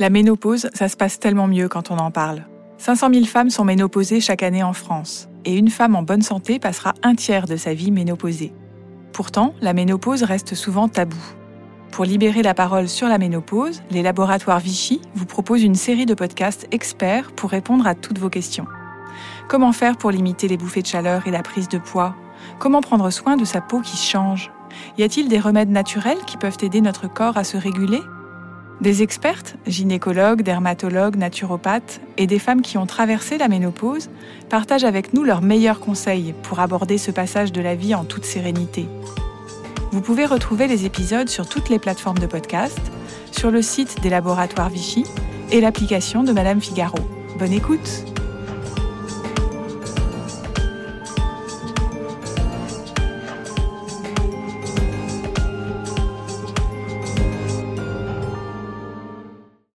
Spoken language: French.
La ménopause, ça se passe tellement mieux quand on en parle. 500 000 femmes sont ménopausées chaque année en France, et une femme en bonne santé passera un tiers de sa vie ménopausée. Pourtant, la ménopause reste souvent tabou. Pour libérer la parole sur la ménopause, les laboratoires Vichy vous proposent une série de podcasts experts pour répondre à toutes vos questions. Comment faire pour limiter les bouffées de chaleur et la prise de poids? Comment prendre soin de sa peau qui change? Y a-t-il des remèdes naturels qui peuvent aider notre corps à se réguler? Des expertes, gynécologues, dermatologues, naturopathes et des femmes qui ont traversé la ménopause partagent avec nous leurs meilleurs conseils pour aborder ce passage de la vie en toute sérénité. Vous pouvez retrouver les épisodes sur toutes les plateformes de podcast, sur le site des laboratoires Vichy et l'application de Madame Figaro. Bonne écoute